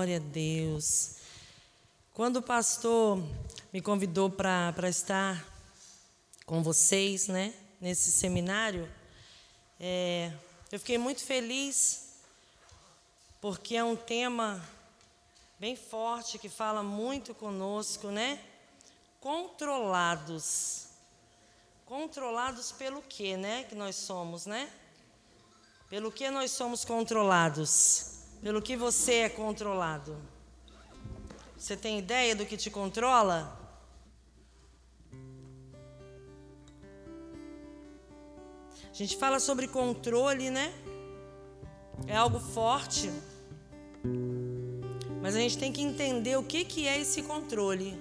Glória a Deus. Quando o pastor me convidou para estar com vocês, né, nesse seminário, é, eu fiquei muito feliz, porque é um tema bem forte que fala muito conosco, né? Controlados. Controlados pelo que, né? Que nós somos, né? Pelo que nós somos controlados? Pelo que você é controlado? Você tem ideia do que te controla? A gente fala sobre controle, né? É algo forte. Mas a gente tem que entender o que, que é esse controle.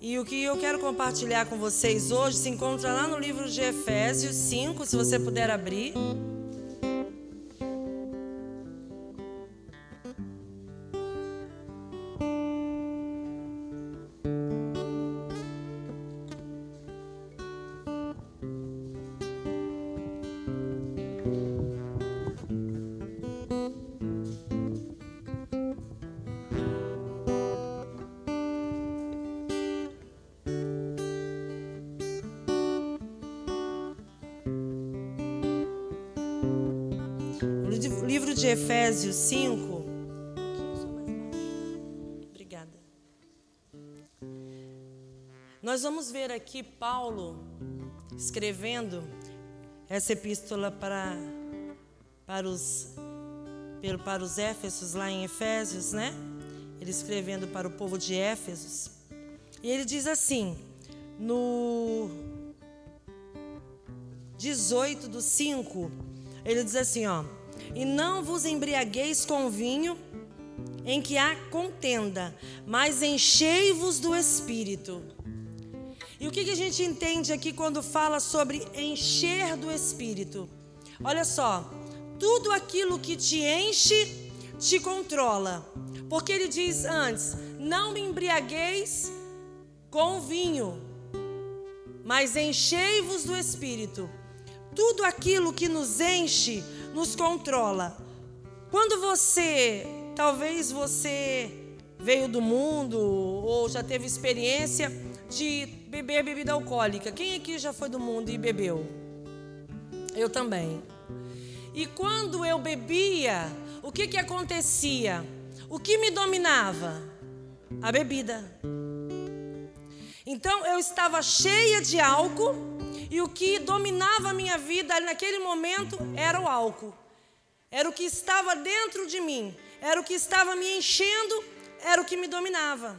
E o que eu quero compartilhar com vocês hoje se encontra lá no livro de Efésios 5, se você puder abrir. De Efésios 5. Obrigada. Nós vamos ver aqui Paulo escrevendo essa epístola para, para, os, para os Éfesos, lá em Efésios, né? Ele escrevendo para o povo de Éfesos. E ele diz assim, no 18 do 5, ele diz assim, ó. E não vos embriagueis com vinho em que há contenda, mas enchei-vos do Espírito. E o que, que a gente entende aqui quando fala sobre encher do Espírito? Olha só, tudo aquilo que te enche, te controla. Porque ele diz antes: não me embriagueis com vinho, mas enchei-vos do Espírito. Tudo aquilo que nos enche, nos controla. Quando você, talvez você veio do mundo ou já teve experiência de beber bebida alcoólica. Quem aqui já foi do mundo e bebeu? Eu também. E quando eu bebia, o que que acontecia? O que me dominava? A bebida. Então eu estava cheia de álcool e o que dominava a minha vida naquele momento era o álcool. Era o que estava dentro de mim, era o que estava me enchendo, era o que me dominava.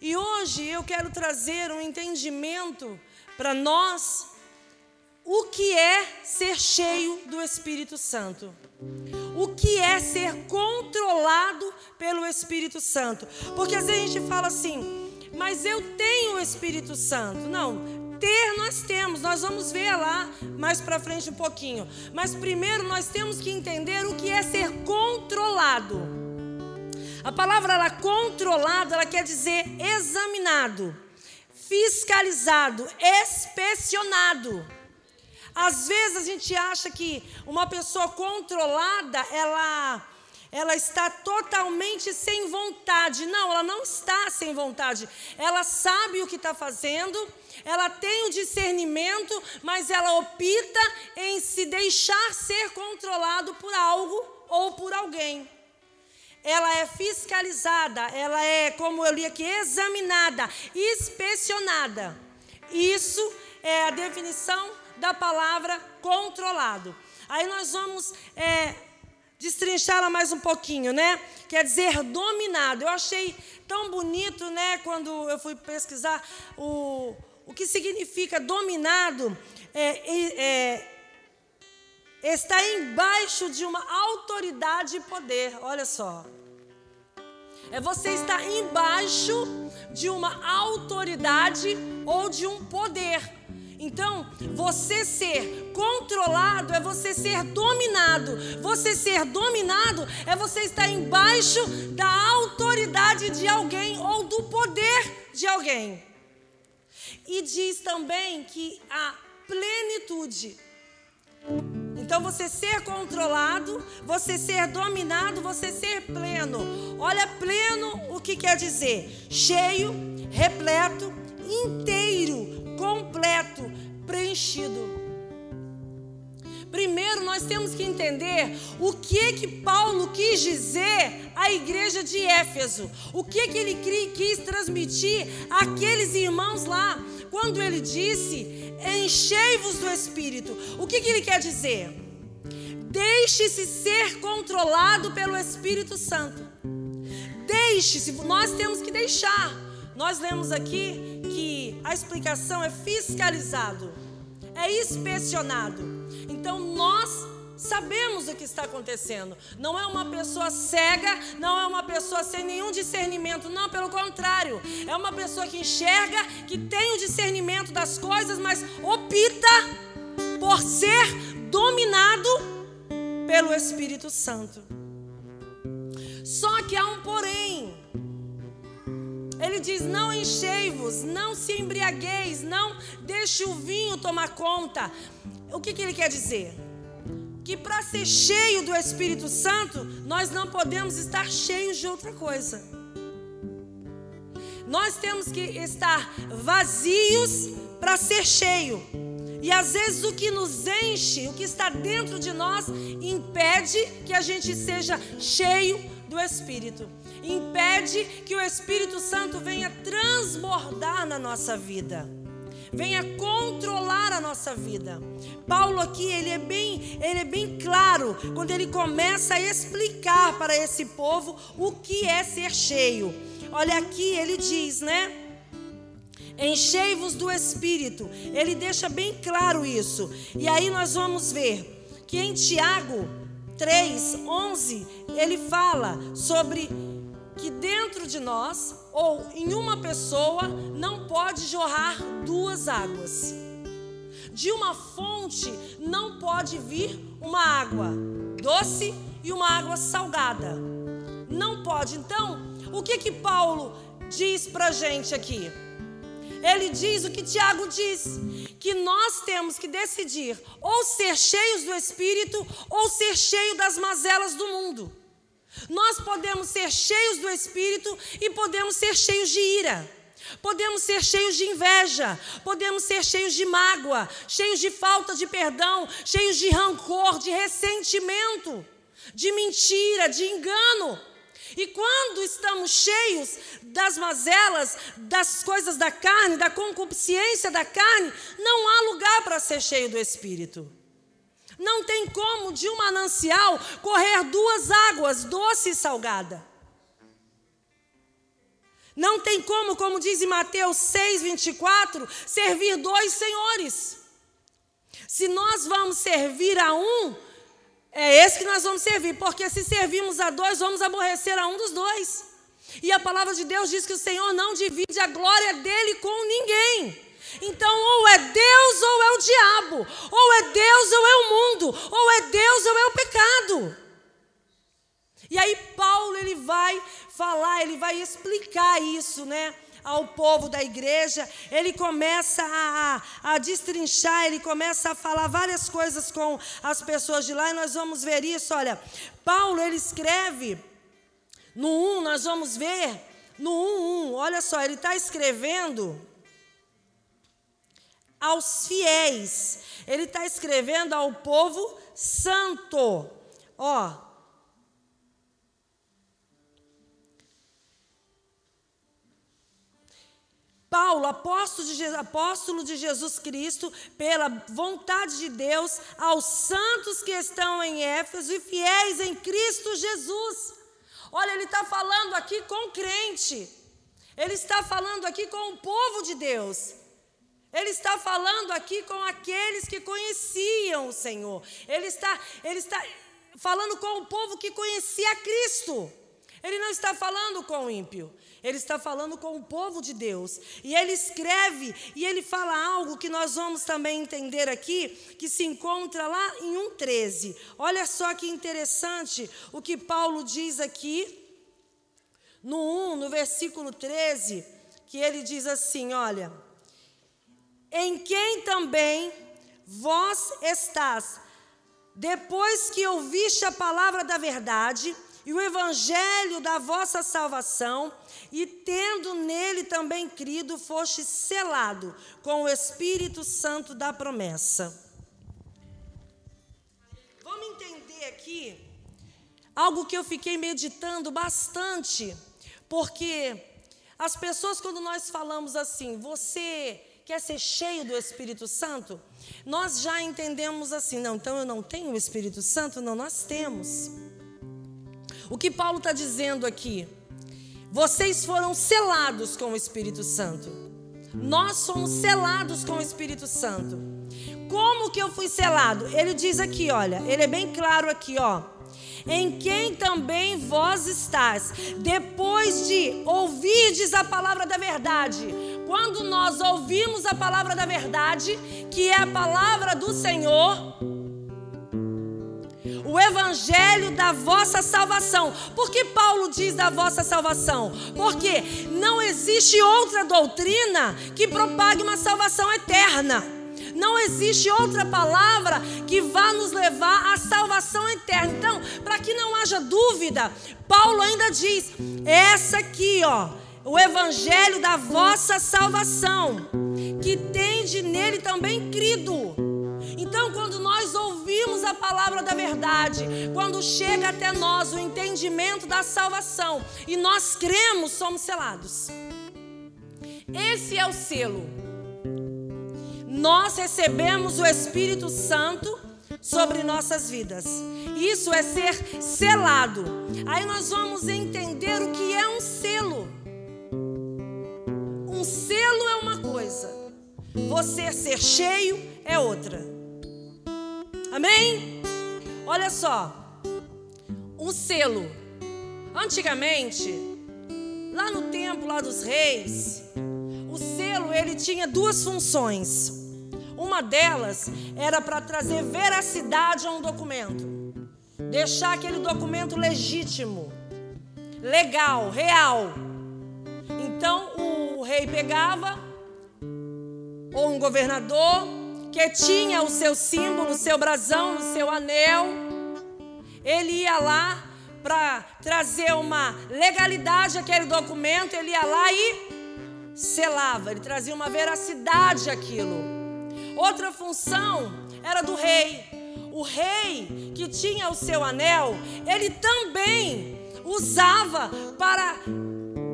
E hoje eu quero trazer um entendimento para nós o que é ser cheio do Espírito Santo. O que é ser controlado pelo Espírito Santo? Porque às vezes a gente fala assim, mas eu tenho o Espírito Santo. Não, ter nós temos, nós vamos ver lá mais para frente um pouquinho. Mas primeiro nós temos que entender o que é ser controlado. A palavra ela, controlado, ela quer dizer examinado, fiscalizado, inspecionado. Às vezes a gente acha que uma pessoa controlada, ela ela está totalmente sem vontade. Não, ela não está sem vontade. Ela sabe o que está fazendo, ela tem o discernimento, mas ela opta em se deixar ser controlado por algo ou por alguém. Ela é fiscalizada, ela é, como eu li aqui, examinada, inspecionada. Isso é a definição da palavra controlado. Aí nós vamos é, destrinchá-la mais um pouquinho, né? Quer dizer, dominado. Eu achei tão bonito, né, quando eu fui pesquisar o, o que significa dominado. É, é, está embaixo de uma autoridade e poder. Olha só. É você estar embaixo de uma autoridade ou de um poder. Então, você ser controlado é você ser dominado. Você ser dominado é você estar embaixo da autoridade de alguém ou do poder de alguém. E diz também que a plenitude. Então, você ser controlado, você ser dominado, você ser pleno. Olha, pleno o que quer dizer? Cheio, repleto, inteiro, completo, preenchido. Primeiro nós temos que entender o que que Paulo quis dizer à igreja de Éfeso. O que que ele quis transmitir àqueles irmãos lá, quando ele disse: "Enchei-vos do espírito". O que que ele quer dizer? Deixe-se ser controlado pelo Espírito Santo. Deixe-se, nós temos que deixar. Nós lemos aqui que a explicação é fiscalizado, é inspecionado. Então nós sabemos o que está acontecendo. Não é uma pessoa cega, não é uma pessoa sem nenhum discernimento, não, pelo contrário. É uma pessoa que enxerga, que tem o discernimento das coisas, mas opta por ser dominado pelo Espírito Santo. Só que há um porém. Ele diz: Não enchei-vos, não se embriagueis, não deixe o vinho tomar conta. O que, que ele quer dizer? Que para ser cheio do Espírito Santo, nós não podemos estar cheios de outra coisa. Nós temos que estar vazios para ser cheio. E às vezes o que nos enche, o que está dentro de nós, impede que a gente seja cheio do Espírito. Impede que o Espírito Santo venha transbordar na nossa vida venha controlar a nossa vida. Paulo aqui, ele é bem, ele é bem claro quando ele começa a explicar para esse povo o que é ser cheio. Olha aqui, ele diz, né? Enchei-vos do espírito. Ele deixa bem claro isso. E aí nós vamos ver que em Tiago 3, 11, ele fala sobre que dentro de nós ou em uma pessoa não pode jorrar duas águas. De uma fonte não pode vir uma água doce e uma água salgada. Não pode. Então, o que que Paulo diz para gente aqui? Ele diz o que Tiago diz: que nós temos que decidir ou ser cheios do Espírito ou ser cheio das mazelas do mundo. Nós podemos ser cheios do Espírito e podemos ser cheios de ira. Podemos ser cheios de inveja, podemos ser cheios de mágoa, cheios de falta de perdão, cheios de rancor, de ressentimento, de mentira, de engano. E quando estamos cheios das mazelas, das coisas da carne, da concupiscência da carne, não há lugar para ser cheio do Espírito. Não tem como de um manancial correr duas águas, doce e salgada. Não tem como, como diz em Mateus 6, 24, servir dois senhores. Se nós vamos servir a um, é esse que nós vamos servir, porque se servirmos a dois, vamos aborrecer a um dos dois. E a palavra de Deus diz que o Senhor não divide a glória dele com ninguém. Então, ou é Deus ou é o diabo, ou é Deus ou é o mundo, ou é Deus ou é o pecado. E aí Paulo ele vai falar, ele vai explicar isso, né? Ao povo da igreja, ele começa a, a, destrinchar, ele começa a falar várias coisas com as pessoas de lá, e nós vamos ver isso. Olha, Paulo ele escreve no 1, nós vamos ver no 1, 1, olha só, ele está escrevendo aos fiéis. Ele está escrevendo ao povo santo. Ó. Paulo, apóstolo de, apóstolo de Jesus Cristo, pela vontade de Deus, aos santos que estão em Éfeso e fiéis em Cristo Jesus. Olha, ele está falando aqui com crente, ele está falando aqui com o povo de Deus. Ele está falando aqui com aqueles que conheciam o Senhor. Ele está, ele está falando com o povo que conhecia Cristo. Ele não está falando com o ímpio. Ele está falando com o povo de Deus. E ele escreve e ele fala algo que nós vamos também entender aqui, que se encontra lá em 1,13. Olha só que interessante o que Paulo diz aqui, no 1, no versículo 13, que ele diz assim: olha em quem também vós estás, Depois que ouviste a palavra da verdade e o evangelho da vossa salvação, e tendo nele também crido, foste selado com o Espírito Santo da promessa. Vamos entender aqui algo que eu fiquei meditando bastante, porque as pessoas, quando nós falamos assim, você quer ser cheio do Espírito Santo? Nós já entendemos assim, não, então eu não tenho o Espírito Santo? Não, nós temos. O que Paulo está dizendo aqui? Vocês foram selados com o Espírito Santo. Nós somos selados com o Espírito Santo. Como que eu fui selado? Ele diz aqui, olha, ele é bem claro aqui, ó em quem também vós estás, depois de ouvirdes a palavra da verdade. Quando nós ouvimos a palavra da verdade, que é a palavra do Senhor, o evangelho da vossa salvação. Por que Paulo diz da vossa salvação? Porque não existe outra doutrina que propague uma salvação eterna. Não existe outra palavra que vá nos levar à salvação eterna. Então, para que não haja dúvida, Paulo ainda diz: essa aqui, ó, o evangelho da vossa salvação, que tende nele também crido. Então, quando nós ouvimos a palavra da verdade, quando chega até nós o entendimento da salvação e nós cremos, somos selados. Esse é o selo nós recebemos o Espírito Santo sobre nossas vidas. Isso é ser selado. Aí nós vamos entender o que é um selo. Um selo é uma coisa, você ser cheio é outra. Amém? Olha só, um selo. Antigamente, lá no tempo lá dos reis, o selo ele tinha duas funções. Uma delas era para trazer veracidade a um documento, deixar aquele documento legítimo, legal, real. Então o rei pegava, ou um governador, que tinha o seu símbolo, o seu brasão, o seu anel, ele ia lá para trazer uma legalidade àquele documento, ele ia lá e selava, ele trazia uma veracidade àquilo. Outra função era do rei. O rei que tinha o seu anel, ele também usava para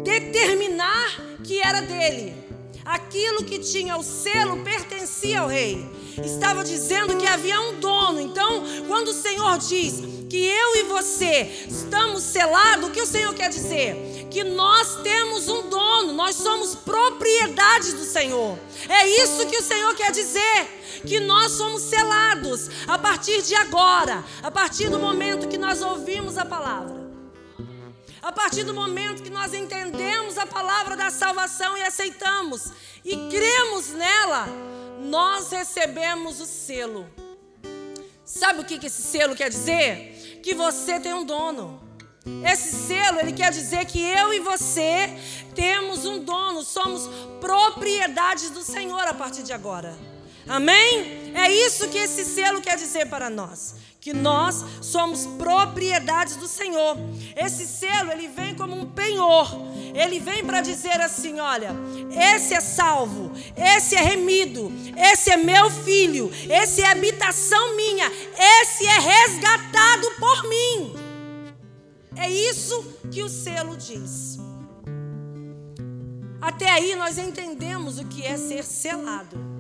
determinar que era dele. Aquilo que tinha o selo pertencia ao rei. Estava dizendo que havia um dono. Então, quando o Senhor diz que eu e você estamos selados, o que o Senhor quer dizer? que nós temos um dono, nós somos propriedade do Senhor. É isso que o Senhor quer dizer, que nós somos selados a partir de agora, a partir do momento que nós ouvimos a palavra. A partir do momento que nós palavra da salvação e aceitamos e cremos nela, nós recebemos o selo. Sabe o que esse selo quer dizer? Que você tem um dono. Esse selo, ele quer dizer que eu e você temos um dono, somos propriedades do Senhor a partir de agora. Amém? É isso que esse selo quer dizer para nós, que nós somos propriedades do Senhor. Esse selo, ele vem como um penhor. Ele vem para dizer assim, olha, esse é salvo, esse é remido, esse é meu filho, esse é habitação minha, esse é resgatado por mim. É isso que o selo diz. Até aí nós entendemos o que é ser selado.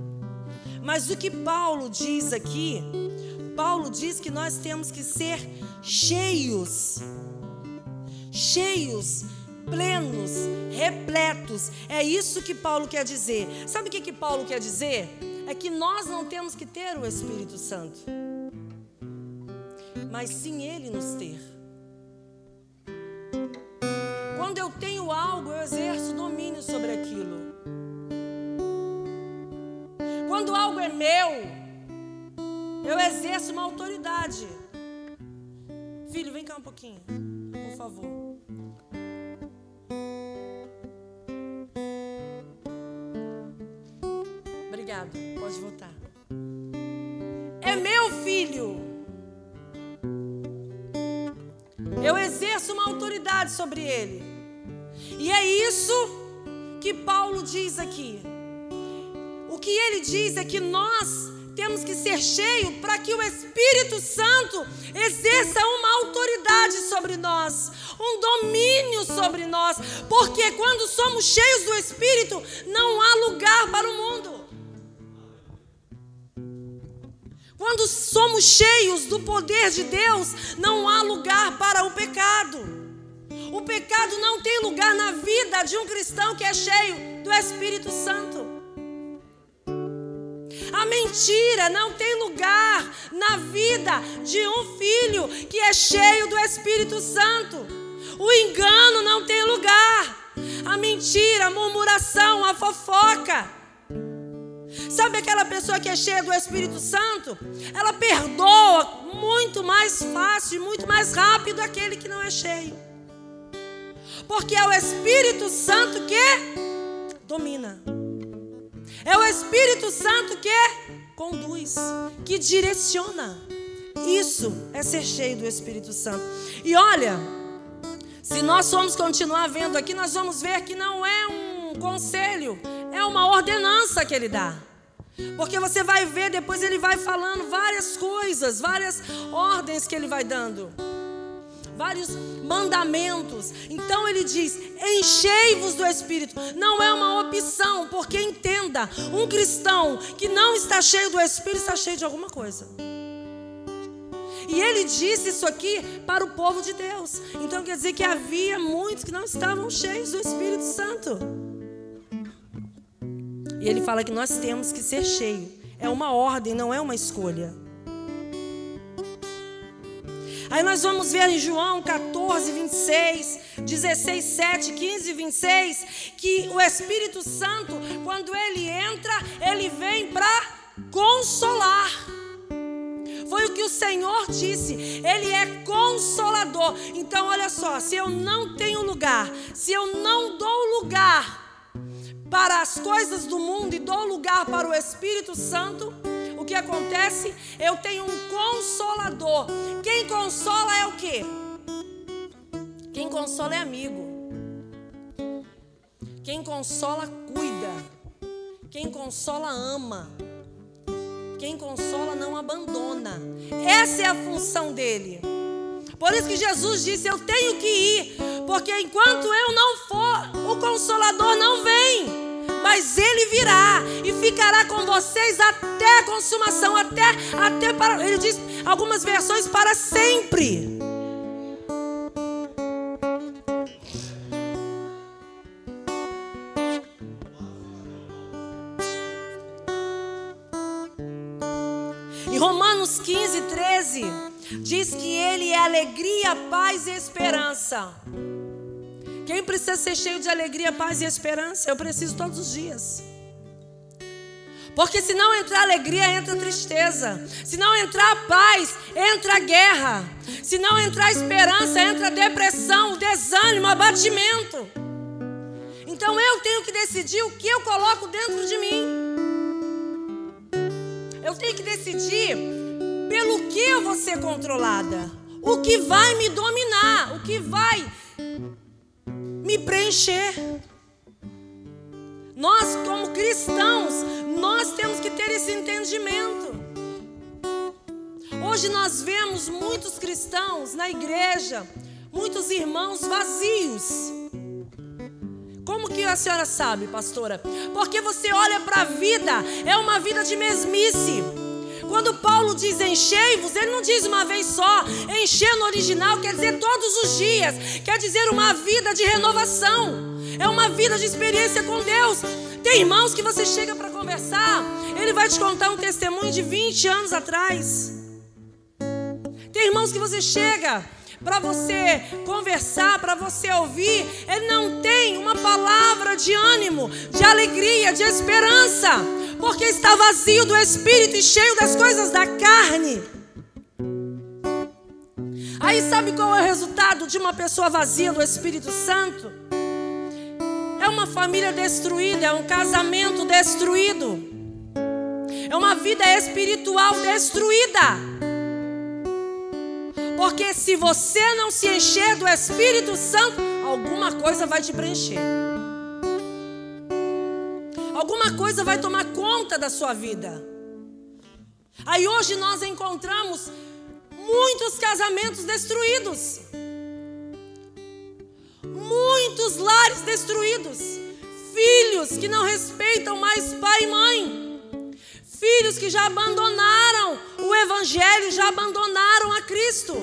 Mas o que Paulo diz aqui, Paulo diz que nós temos que ser cheios. Cheios, plenos, repletos. É isso que Paulo quer dizer. Sabe o que, que Paulo quer dizer? É que nós não temos que ter o Espírito Santo, mas sim Ele nos ter. Quando eu tenho algo, eu exerço domínio sobre aquilo. Quando algo é meu, eu exerço uma autoridade. Filho, vem cá um pouquinho, por favor. Obrigado, pode voltar. É meu filho. Eu exerço uma autoridade sobre ele. E é isso que Paulo diz aqui. Que ele diz é que nós temos que ser cheios para que o Espírito Santo exerça uma autoridade sobre nós, um domínio sobre nós, porque quando somos cheios do Espírito, não há lugar para o mundo. Quando somos cheios do poder de Deus, não há lugar para o pecado. O pecado não tem lugar na vida de um cristão que é cheio do Espírito Santo. A mentira não tem lugar na vida de um filho que é cheio do Espírito Santo. O engano não tem lugar. A mentira, a murmuração, a fofoca. Sabe aquela pessoa que é cheia do Espírito Santo? Ela perdoa muito mais fácil muito mais rápido aquele que não é cheio. Porque é o Espírito Santo que domina. É o Espírito Santo que conduz, que direciona. Isso é ser cheio do Espírito Santo. E olha, se nós formos continuar vendo aqui, nós vamos ver que não é um conselho, é uma ordenança que ele dá. Porque você vai ver, depois ele vai falando várias coisas, várias ordens que ele vai dando vários mandamentos. Então ele diz: enchei-vos do Espírito. Não é uma opção, porque entenda: um cristão que não está cheio do Espírito está cheio de alguma coisa. E ele disse isso aqui para o povo de Deus. Então quer dizer que havia muitos que não estavam cheios do Espírito Santo. E ele fala que nós temos que ser cheios. É uma ordem, não é uma escolha. Aí nós vamos ver em João 14, 26, 16, 7, 15 26, que o Espírito Santo, quando ele entra, ele vem para consolar. Foi o que o Senhor disse. Ele é consolador. Então, olha só: se eu não tenho lugar, se eu não dou lugar para as coisas do mundo e dou lugar para o Espírito Santo, o que acontece? Eu tenho um consolador. Quem consola é o quê? Quem consola é amigo. Quem consola cuida. Quem consola ama. Quem consola não abandona. Essa é a função dele. Por isso que Jesus disse: Eu tenho que ir, porque enquanto eu não for, o consolador não vem mas ele virá e ficará com vocês até a consumação, até, até para, ele diz algumas versões para sempre. Em Romanos 15, 13, diz que ele é alegria, paz e esperança. Quem precisa ser cheio de alegria, paz e esperança? Eu preciso todos os dias. Porque se não entrar alegria, entra tristeza. Se não entrar paz, entra guerra. Se não entrar esperança, entra depressão, desânimo, abatimento. Então eu tenho que decidir o que eu coloco dentro de mim. Eu tenho que decidir pelo que eu vou ser controlada. O que vai me dominar, o que vai me preencher. Nós, como cristãos, nós temos que ter esse entendimento. Hoje nós vemos muitos cristãos na igreja, muitos irmãos vazios. Como que a senhora sabe, pastora? Porque você olha para a vida, é uma vida de mesmice. Quando Paulo diz enchei-vos, ele não diz uma vez só. Encher no original quer dizer todos os dias, quer dizer uma vida de renovação. É uma vida de experiência com Deus. Tem irmãos que você chega para conversar, ele vai te contar um testemunho de 20 anos atrás. Tem irmãos que você chega para você conversar, para você ouvir, ele não tem uma palavra de ânimo, de alegria, de esperança porque está vazio do espírito e cheio das coisas da carne. Aí sabe qual é o resultado de uma pessoa vazia do Espírito Santo? É uma família destruída, é um casamento destruído, é uma vida espiritual destruída. Porque se você não se encher do Espírito Santo, alguma coisa vai te preencher. Alguma coisa vai tomar conta da sua vida. Aí hoje nós encontramos muitos casamentos destruídos. Muitos lares destruídos. Filhos que não respeitam mais pai e mãe. Filhos que já abandonaram o Evangelho, já abandonaram a Cristo.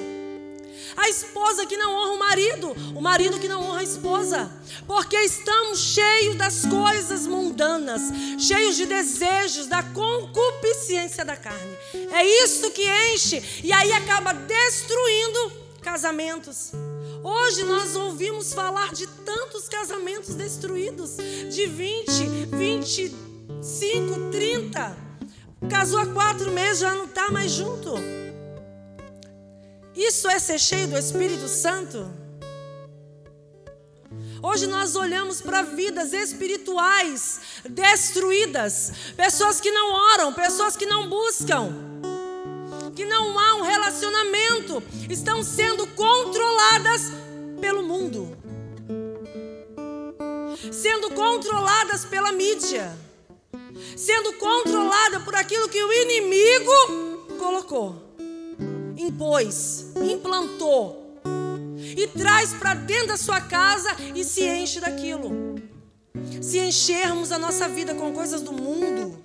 A esposa que não honra o marido, o marido que não honra a esposa, porque estamos cheios das coisas mundanas, cheios de desejos, da concupiscência da carne. É isso que enche e aí acaba destruindo casamentos. Hoje nós ouvimos falar de tantos casamentos destruídos, de 20, 25, 30. Casou há quatro meses, já não está mais junto. Isso é ser cheio do Espírito Santo? Hoje nós olhamos para vidas espirituais destruídas, pessoas que não oram, pessoas que não buscam, que não há um relacionamento, estão sendo controladas pelo mundo, sendo controladas pela mídia, sendo controlada por aquilo que o inimigo colocou impôs, implantou e traz para dentro da sua casa e se enche daquilo. Se enchermos a nossa vida com coisas do mundo,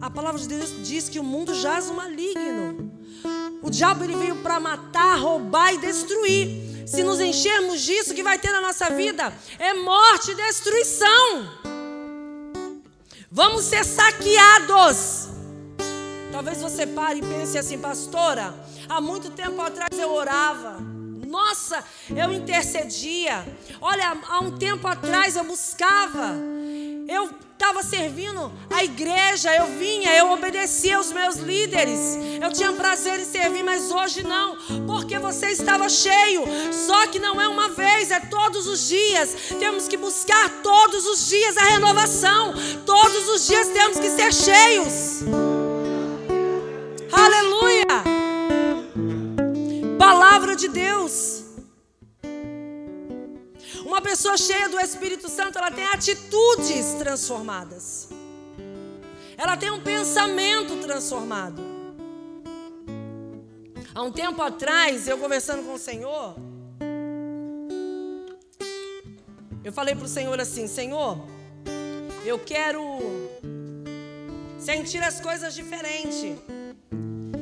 a palavra de Deus diz que o mundo jaz o maligno. O diabo ele veio para matar, roubar e destruir. Se nos enchermos disso, o que vai ter na nossa vida é morte e destruição. Vamos ser saqueados. Talvez você pare e pense assim, pastora, há muito tempo atrás eu orava. Nossa, eu intercedia. Olha, há um tempo atrás eu buscava. Eu estava servindo a igreja, eu vinha, eu obedecia aos meus líderes. Eu tinha prazer em servir, mas hoje não, porque você estava cheio. Só que não é uma vez, é todos os dias. Temos que buscar todos os dias a renovação. Todos os dias temos que ser cheios. Aleluia! Palavra de Deus. Uma pessoa cheia do Espírito Santo, ela tem atitudes transformadas. Ela tem um pensamento transformado. Há um tempo atrás, eu conversando com o Senhor, eu falei para o Senhor assim: Senhor, eu quero sentir as coisas diferentes.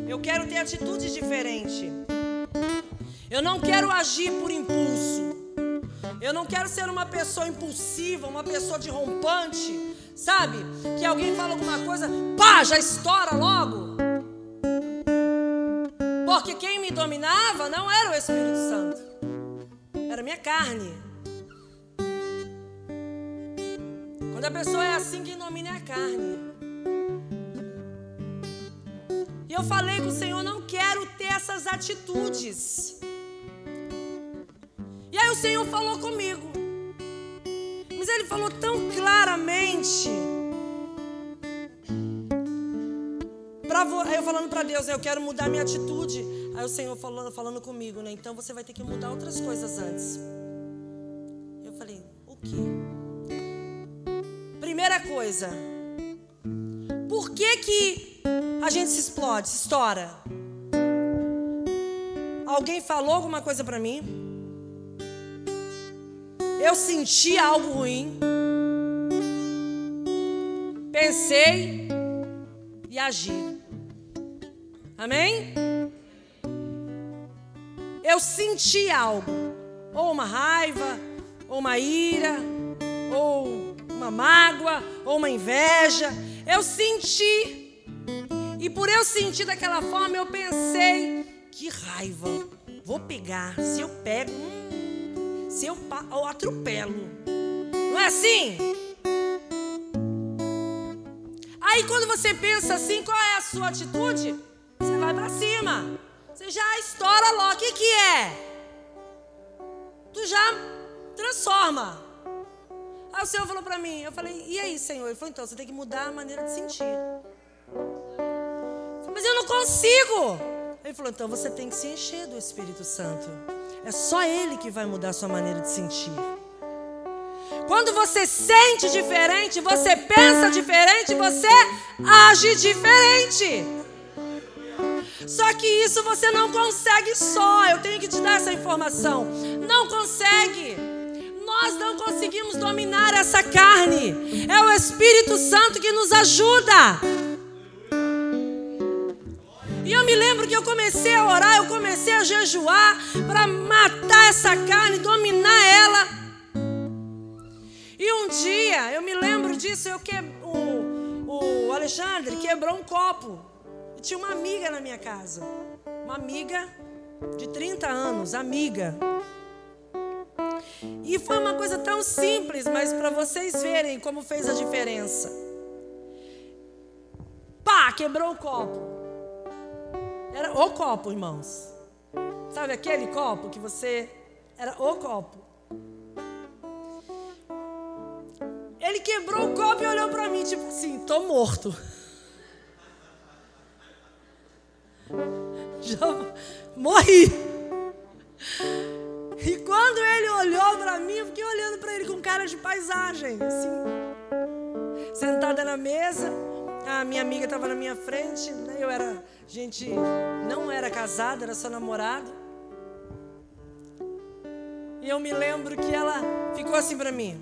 Eu quero ter atitudes diferentes. Eu não quero agir por impulso. Eu não quero ser uma pessoa impulsiva, uma pessoa de rompante, sabe? Que alguém fala alguma coisa, pá, já estoura logo. Porque quem me dominava não era o Espírito Santo, era minha carne. Quando a pessoa é assim, quem domina é a carne. Eu falei com o Senhor, não quero ter essas atitudes. E aí o Senhor falou comigo. Mas ele falou tão claramente. Pra, aí eu falando para Deus, eu quero mudar minha atitude. Aí o Senhor falando, falando comigo, né? Então você vai ter que mudar outras coisas antes. Eu falei, o quê? Primeira coisa. Por que que a gente se explode, se estoura. Alguém falou alguma coisa para mim? Eu senti algo ruim. Pensei e agi. Amém? Eu senti algo, ou uma raiva, ou uma ira, ou uma mágoa, ou uma inveja. Eu senti e por eu sentir daquela forma, eu pensei: que raiva, vou pegar. Se eu pego, hum, se eu, eu atropelo. Não é assim? Aí quando você pensa assim, qual é a sua atitude? Você vai para cima. Você já estoura logo. O que, que é? Tu já transforma. Aí o Senhor falou para mim, eu falei, e aí, Senhor? Ele falou, então, você tem que mudar a maneira de sentir. Mas eu não consigo. Ele falou: então você tem que se encher do Espírito Santo. É só Ele que vai mudar a sua maneira de sentir. Quando você sente diferente, você pensa diferente, você age diferente. Só que isso você não consegue só. Eu tenho que te dar essa informação. Não consegue. Nós não conseguimos dominar essa carne. É o Espírito Santo que nos ajuda. Eu comecei a orar, eu comecei a jejuar para matar essa carne, dominar ela. E um dia, eu me lembro disso, eu que, o, o Alexandre quebrou um copo. E tinha uma amiga na minha casa. Uma amiga de 30 anos, amiga. E foi uma coisa tão simples, mas para vocês verem como fez a diferença. Pá, quebrou o copo. Era o copo, irmãos. Sabe aquele copo que você. Era o copo. Ele quebrou o copo e olhou para mim, tipo assim: tô morto. Já morri. E quando ele olhou para mim, eu fiquei olhando para ele com cara de paisagem, assim. Sentada na mesa, a minha amiga estava na minha frente, né? eu era gente não era casado, era só namorado. E eu me lembro que ela ficou assim para mim.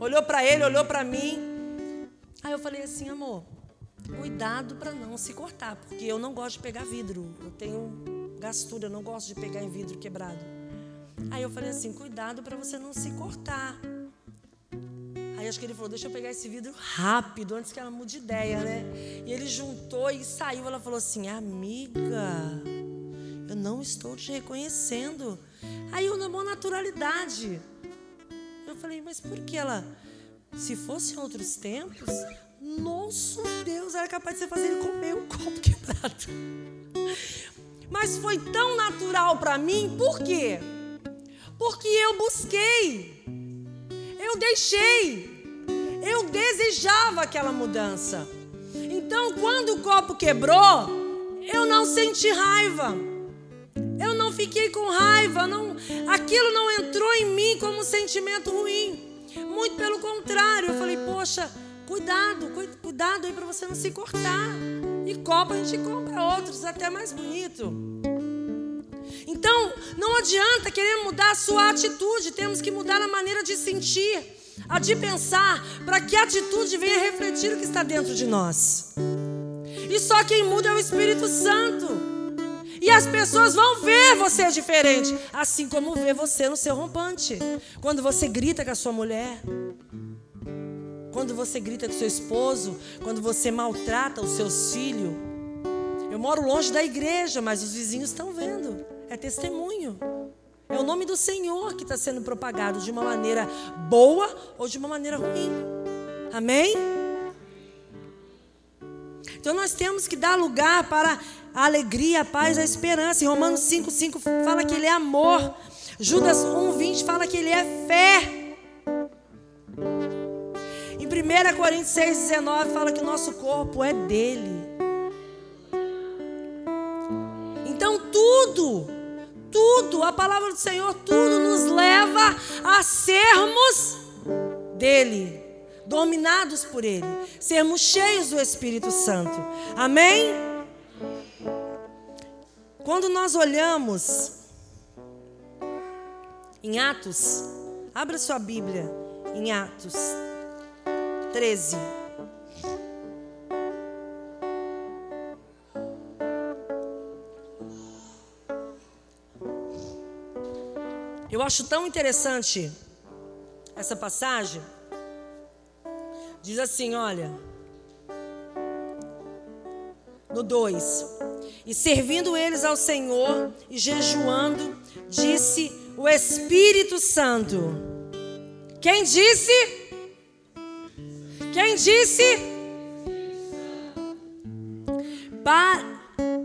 Olhou para ele, olhou para mim. Aí eu falei assim, amor, cuidado para não se cortar, porque eu não gosto de pegar vidro. Eu tenho gastura, eu não gosto de pegar em vidro quebrado. Aí eu falei assim, cuidado para você não se cortar. Aí acho que ele falou: Deixa eu pegar esse vidro rápido, antes que ela mude de ideia, né? E ele juntou e saiu. Ela falou assim: Amiga, eu não estou te reconhecendo. Aí eu, na boa naturalidade. Eu falei: Mas por que ela? Se fosse outros tempos, nosso Deus, era capaz de você fazer ele comer um copo quebrado. Mas foi tão natural para mim, por quê? Porque eu busquei, eu deixei, eu desejava aquela mudança. Então, quando o copo quebrou, eu não senti raiva. Eu não fiquei com raiva, não, aquilo não entrou em mim como um sentimento ruim. Muito pelo contrário, eu falei: "Poxa, cuidado, cuidado aí para você não se cortar". E copo a gente compra outros até mais bonito. Então, não adianta querer mudar a sua atitude, temos que mudar a maneira de sentir a de pensar, para que a atitude venha refletir o que está dentro de nós. E só quem muda é o Espírito Santo. E as pessoas vão ver você diferente, assim como vê você no seu rompante. Quando você grita com a sua mulher, quando você grita com seu esposo, quando você maltrata os seus filhos. Eu moro longe da igreja, mas os vizinhos estão vendo. É testemunho. É o nome do Senhor que está sendo propagado de uma maneira boa ou de uma maneira ruim. Amém? Então nós temos que dar lugar para a alegria, a paz, a esperança. Em Romanos 5, 5 fala que ele é amor. Judas 1, 20 fala que ele é fé. Em 1 Coríntios 6, 19 fala que o nosso corpo é dele. Então tudo tudo, a palavra do Senhor, tudo nos leva a sermos dele, dominados por ele, sermos cheios do Espírito Santo. Amém? Quando nós olhamos em Atos, abra sua Bíblia em Atos 13. Eu acho tão interessante essa passagem. Diz assim: olha, no 2: E servindo eles ao Senhor e jejuando, disse o Espírito Santo. Quem disse? Quem disse?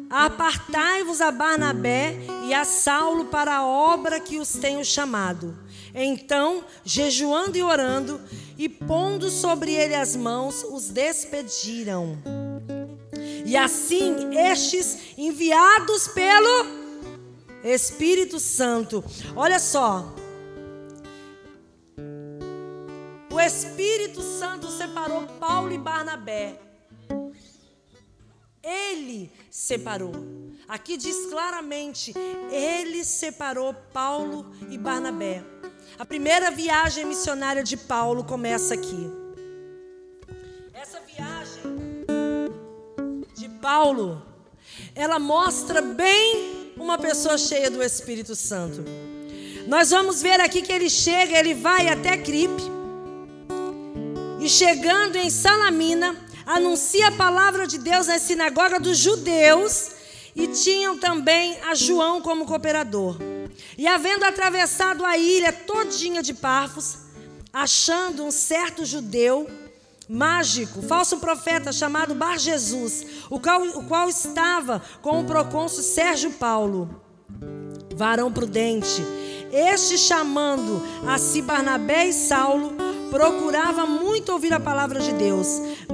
Apartai-vos a Barnabé e a Saulo para a obra que os tenho chamado. Então, jejuando e orando, e pondo sobre ele as mãos, os despediram. E assim, estes enviados pelo Espírito Santo. Olha só. O Espírito Santo separou Paulo e Barnabé. Ele separou. Aqui diz claramente: ele separou Paulo e Barnabé. A primeira viagem missionária de Paulo começa aqui. Essa viagem de Paulo, ela mostra bem uma pessoa cheia do Espírito Santo. Nós vamos ver aqui que ele chega, ele vai até Cripe. E chegando em Salamina, anuncia a palavra de Deus na sinagoga dos judeus e tinham também a João como cooperador. E havendo atravessado a ilha todinha de Parfos, achando um certo judeu mágico, falso profeta chamado Bar Jesus, o qual, o qual estava com o procônsul Sérgio Paulo, varão prudente, este chamando a si Barnabé e Saulo, procurava muito ouvir a palavra de Deus,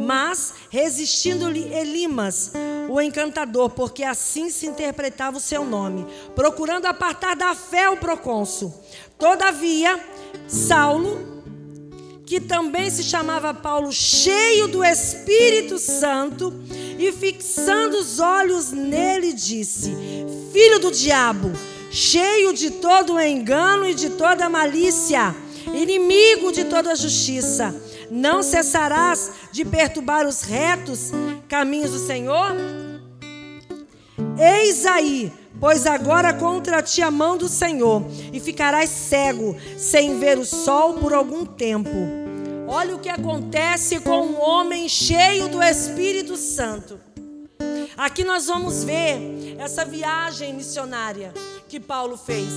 mas resistindo-lhe Elimas, o encantador, porque assim se interpretava o seu nome, procurando apartar da fé o procônsul. Todavia, Saulo, que também se chamava Paulo, cheio do Espírito Santo, e fixando os olhos nele, disse: Filho do diabo, cheio de todo o engano e de toda malícia, inimigo de toda justiça, não cessarás de perturbar os retos caminhos do Senhor? Eis aí, pois agora contra ti a mão do Senhor, e ficarás cego, sem ver o sol por algum tempo. Olha o que acontece com um homem cheio do Espírito Santo. Aqui nós vamos ver essa viagem missionária que Paulo fez.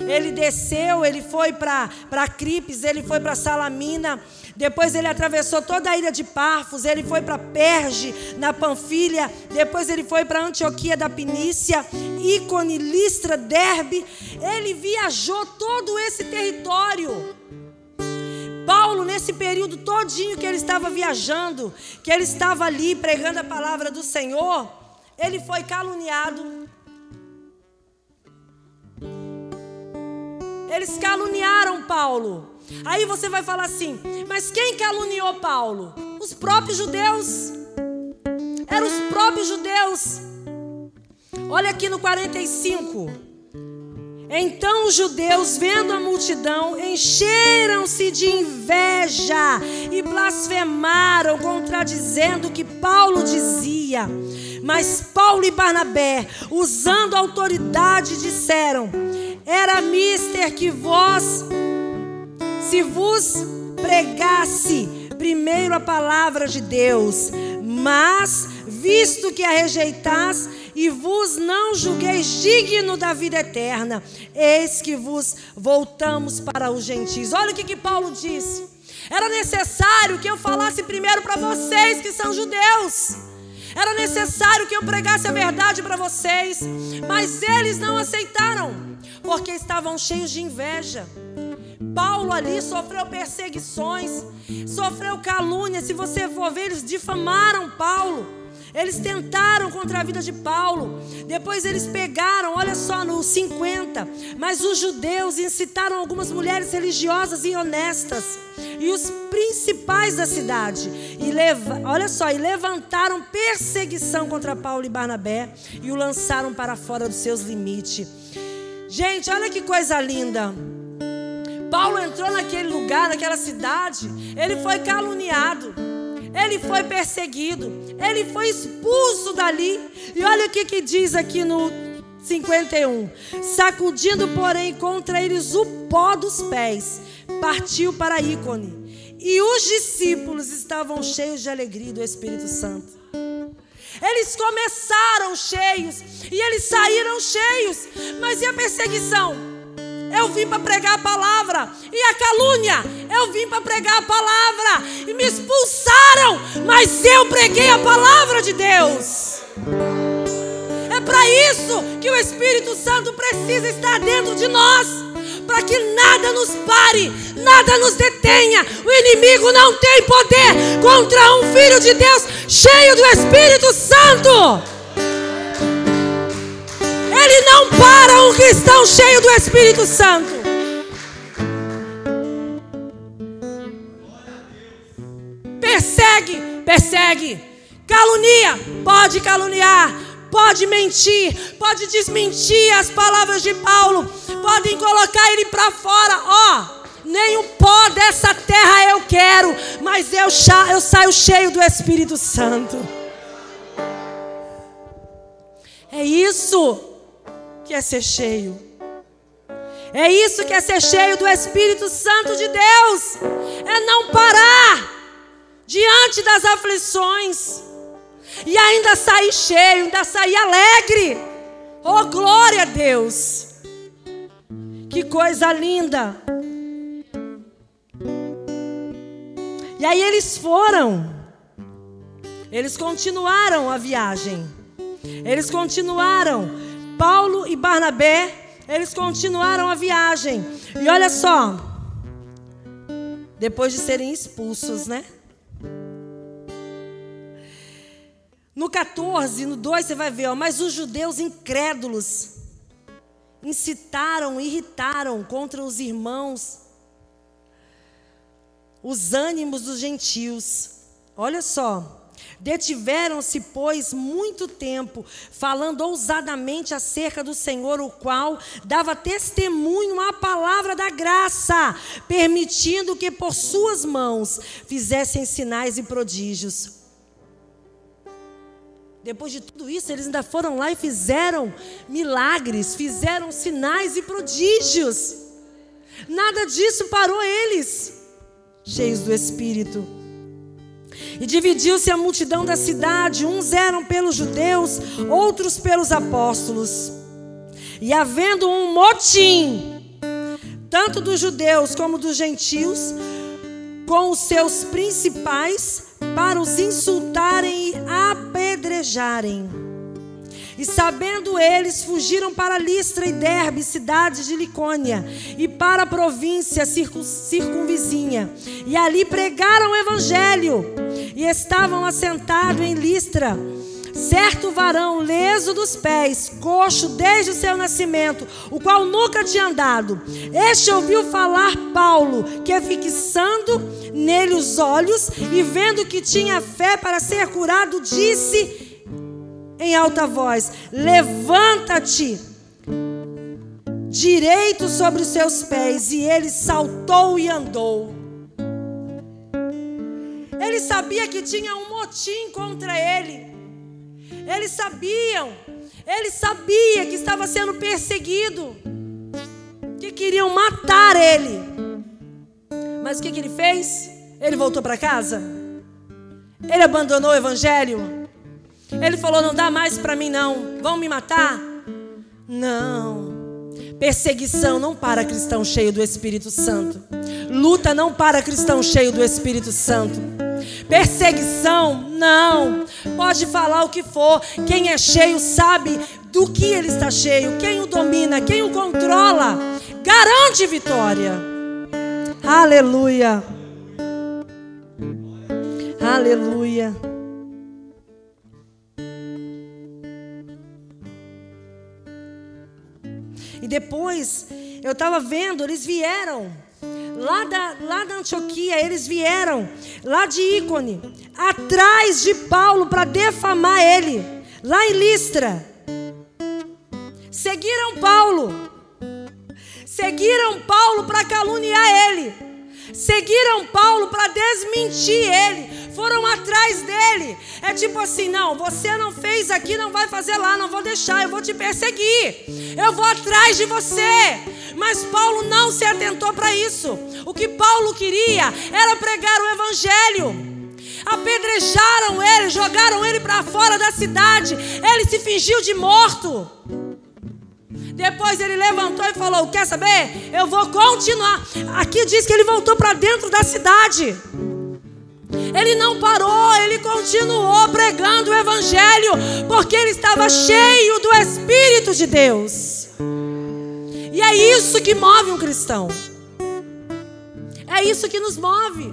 Ele desceu, ele foi para Cripes, ele foi para Salamina, depois ele atravessou toda a ilha de Parfos, ele foi para Perge, na Panfilha, depois ele foi para Antioquia da Pinícia, Ícone, Listra, Derbe. Ele viajou todo esse território. Paulo, nesse período todinho que ele estava viajando, que ele estava ali pregando a palavra do Senhor, ele foi caluniado, Eles caluniaram Paulo. Aí você vai falar assim: mas quem caluniou Paulo? Os próprios judeus. Eram os próprios judeus. Olha aqui no 45. Então os judeus, vendo a multidão, encheram-se de inveja e blasfemaram, contradizendo o que Paulo dizia. Mas Paulo e Barnabé, usando autoridade, disseram: era mister que vós, se vos pregasse primeiro a palavra de Deus, mas visto que a rejeitais e vos não julgueis digno da vida eterna, eis que vos voltamos para os gentios. Olha o que, que Paulo disse. Era necessário que eu falasse primeiro para vocês que são judeus. Era necessário que eu pregasse a verdade para vocês, mas eles não aceitaram, porque estavam cheios de inveja. Paulo ali sofreu perseguições, sofreu calúnia. Se você for ver, eles difamaram Paulo. Eles tentaram contra a vida de Paulo. Depois eles pegaram, olha só, no 50. Mas os judeus incitaram algumas mulheres religiosas e honestas e os principais da cidade. E leva, olha só, e levantaram perseguição contra Paulo e Barnabé e o lançaram para fora dos seus limites. Gente, olha que coisa linda. Paulo entrou naquele lugar, naquela cidade, ele foi caluniado, ele foi perseguido, ele foi expulso dali. E olha o que, que diz aqui no 51. Sacudindo, porém, contra eles o pó dos pés, partiu para Ícone. E os discípulos estavam cheios de alegria do Espírito Santo. Eles começaram cheios e eles saíram cheios. Mas e a perseguição? Eu vim para pregar a palavra. E a calúnia? Eu vim para pregar a palavra. E me expulsaram, mas eu preguei a palavra de Deus. É para isso que o Espírito Santo precisa estar dentro de nós para que nada nos pare, nada nos detenha. O inimigo não tem poder contra um filho de Deus cheio do Espírito Santo. Ele não para um cristão cheio do Espírito Santo. Persegue, persegue. Calunia, pode caluniar, pode mentir, pode desmentir as palavras de Paulo, podem colocar ele para fora, ó. Nem o pó dessa terra eu quero, mas eu, eu saio cheio do Espírito Santo. É isso que é ser cheio. É isso que é ser cheio do Espírito Santo de Deus. É não parar diante das aflições e ainda sair cheio, ainda sair alegre. Oh, glória a Deus! Que coisa linda! E aí eles foram, eles continuaram a viagem, eles continuaram. Paulo e Barnabé, eles continuaram a viagem. E olha só, depois de serem expulsos, né? No 14, no 2, você vai ver, ó, mas os judeus incrédulos incitaram, irritaram contra os irmãos os ânimos dos gentios. Olha só. Detiveram-se, pois, muito tempo, falando ousadamente acerca do Senhor, o qual dava testemunho à palavra da graça, permitindo que por suas mãos fizessem sinais e prodígios. Depois de tudo isso, eles ainda foram lá e fizeram milagres, fizeram sinais e prodígios. Nada disso parou eles, cheios do Espírito. E dividiu-se a multidão da cidade, uns eram pelos judeus, outros pelos apóstolos. E havendo um motim, tanto dos judeus como dos gentios, com os seus principais, para os insultarem e apedrejarem. E sabendo eles, fugiram para Listra e Derbe, cidades de Licônia, e para a província circunvizinha. E ali pregaram o evangelho. E estavam assentados em Listra certo varão leso dos pés, coxo desde o seu nascimento, o qual nunca tinha andado. Este ouviu falar Paulo, que fixando nele os olhos e vendo que tinha fé para ser curado, disse em alta voz: Levanta-te direito sobre os seus pés. E ele saltou e andou. Ele sabia que tinha um motim contra ele. Eles sabiam, ele sabia que estava sendo perseguido, que queriam matar ele. Mas o que, que ele fez? Ele voltou para casa? Ele abandonou o evangelho? Ele falou: Não dá mais para mim, não, vão me matar? Não. Perseguição não para cristão cheio do Espírito Santo. Luta não para cristão cheio do Espírito Santo. Perseguição, não. Pode falar o que for. Quem é cheio sabe do que ele está cheio. Quem o domina, quem o controla, garante vitória. Aleluia. Aleluia. E depois eu estava vendo, eles vieram lá da, lá da Antioquia, eles vieram, lá de Ícone, atrás de Paulo para defamar ele, lá em Listra. Seguiram Paulo, seguiram Paulo para caluniar ele, seguiram Paulo para desmentir ele, foram atrás dele. É tipo assim: não, você não fez aqui, não vai fazer lá, não vou deixar, eu vou te perseguir, eu vou atrás de você. Mas Paulo não se atentou para isso. O que Paulo queria era pregar o evangelho. Apedrejaram ele, jogaram ele para fora da cidade. Ele se fingiu de morto. Depois ele levantou e falou: Quer saber? Eu vou continuar. Aqui diz que ele voltou para dentro da cidade. Ele não parou, ele continuou pregando o Evangelho, porque ele estava cheio do Espírito de Deus. E é isso que move um cristão. É isso que nos move.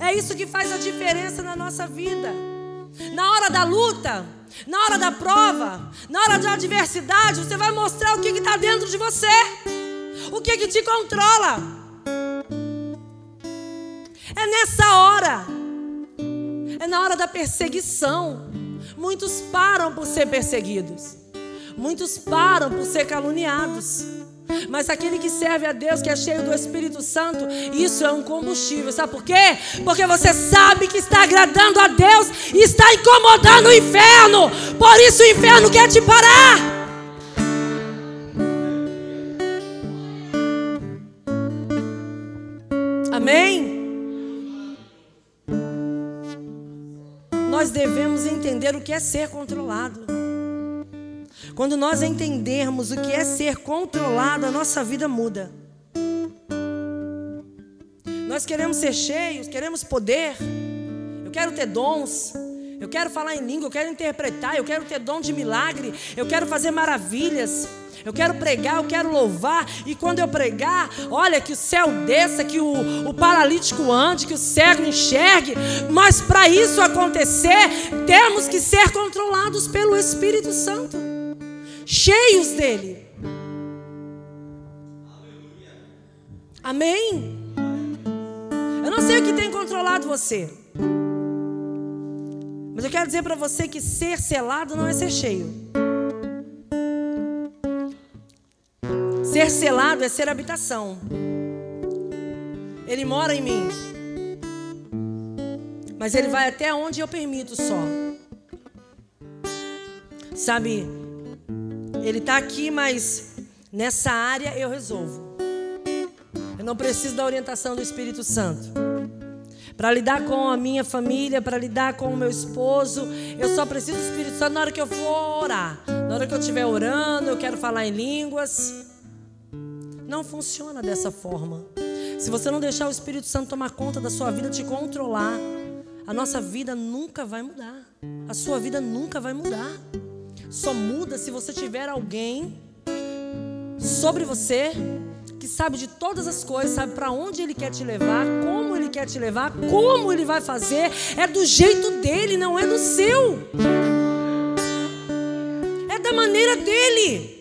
É isso que faz a diferença na nossa vida. Na hora da luta, na hora da prova, na hora da adversidade, você vai mostrar o que está dentro de você, o que, que te controla. É nessa hora, é na hora da perseguição. Muitos param por ser perseguidos, muitos param por ser caluniados. Mas aquele que serve a Deus, que é cheio do Espírito Santo, isso é um combustível. Sabe por quê? Porque você sabe que está agradando a Deus e está incomodando o inferno. Por isso o inferno quer te parar. Amém? Nós devemos entender o que é ser controlado. Quando nós entendermos o que é ser controlado, a nossa vida muda. Nós queremos ser cheios, queremos poder. Eu quero ter dons. Eu quero falar em língua, eu quero interpretar, eu quero ter dom de milagre, eu quero fazer maravilhas. Eu quero pregar, eu quero louvar. E quando eu pregar, olha, que o céu desça, que o, o paralítico ande, que o cego enxergue. Mas para isso acontecer, temos que ser controlados pelo Espírito Santo cheios dele. Amém? Eu não sei o que tem controlado você. Mas eu quero dizer para você que ser selado não é ser cheio. Ser selado é ser habitação. Ele mora em mim. Mas ele vai até onde eu permito só. Sabe, ele está aqui, mas nessa área eu resolvo. Eu não preciso da orientação do Espírito Santo. Para lidar com a minha família, para lidar com o meu esposo, eu só preciso do Espírito Santo na hora que eu for orar. Na hora que eu estiver orando, eu quero falar em línguas. Não funciona dessa forma. Se você não deixar o Espírito Santo tomar conta da sua vida, te controlar, a nossa vida nunca vai mudar. A sua vida nunca vai mudar. Só muda se você tiver alguém sobre você que sabe de todas as coisas, sabe para onde ele quer te levar, como ele quer te levar, como ele vai fazer. É do jeito dele, não é do seu. É da maneira dele.